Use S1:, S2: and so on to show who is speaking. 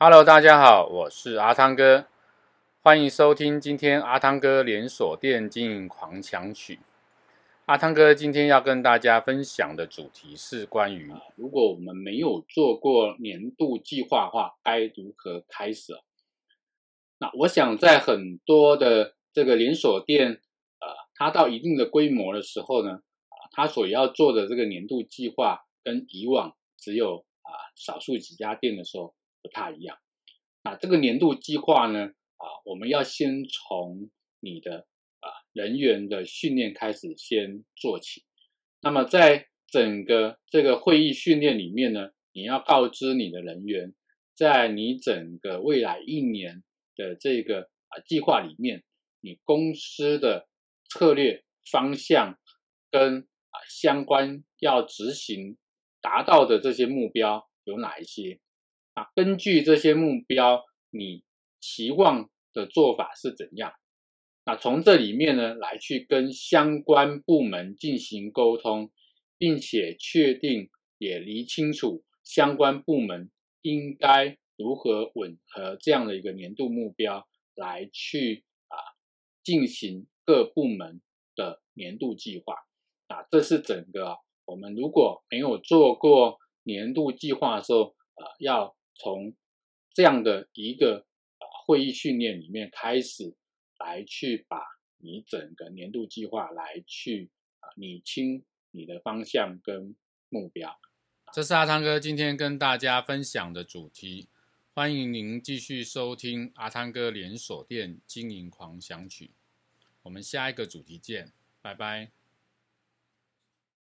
S1: Hello，大家好，我是阿汤哥，欢迎收听今天阿汤哥连锁店经营狂想曲。阿汤哥今天要跟大家分享的主题是关于，如果我们没有做过年度计划的话，该如何开始？那我想在很多的这个连锁店，呃，它到一定的规模的时候呢，啊，它所要做的这个年度计划跟以往只有啊少数几家店的时候。不太一样，那这个年度计划呢，啊，我们要先从你的啊人员的训练开始先做起。那么在整个这个会议训练里面呢，你要告知你的人员，在你整个未来一年的这个啊计划里面，你公司的策略方向跟啊相关要执行达到的这些目标有哪一些？根据这些目标，你期望的做法是怎样？那从这里面呢，来去跟相关部门进行沟通，并且确定也理清楚相关部门应该如何吻合这样的一个年度目标，来去啊进行各部门的年度计划。啊，这是整个我们如果没有做过年度计划的时候，啊要。从这样的一个啊会议训练里面开始，来去把你整个年度计划来去啊理清你的方向跟目标。这是阿汤哥今天跟大家分享的主题，欢迎您继续收听阿汤哥连锁店经营狂想曲。我们下一个主题见，拜拜。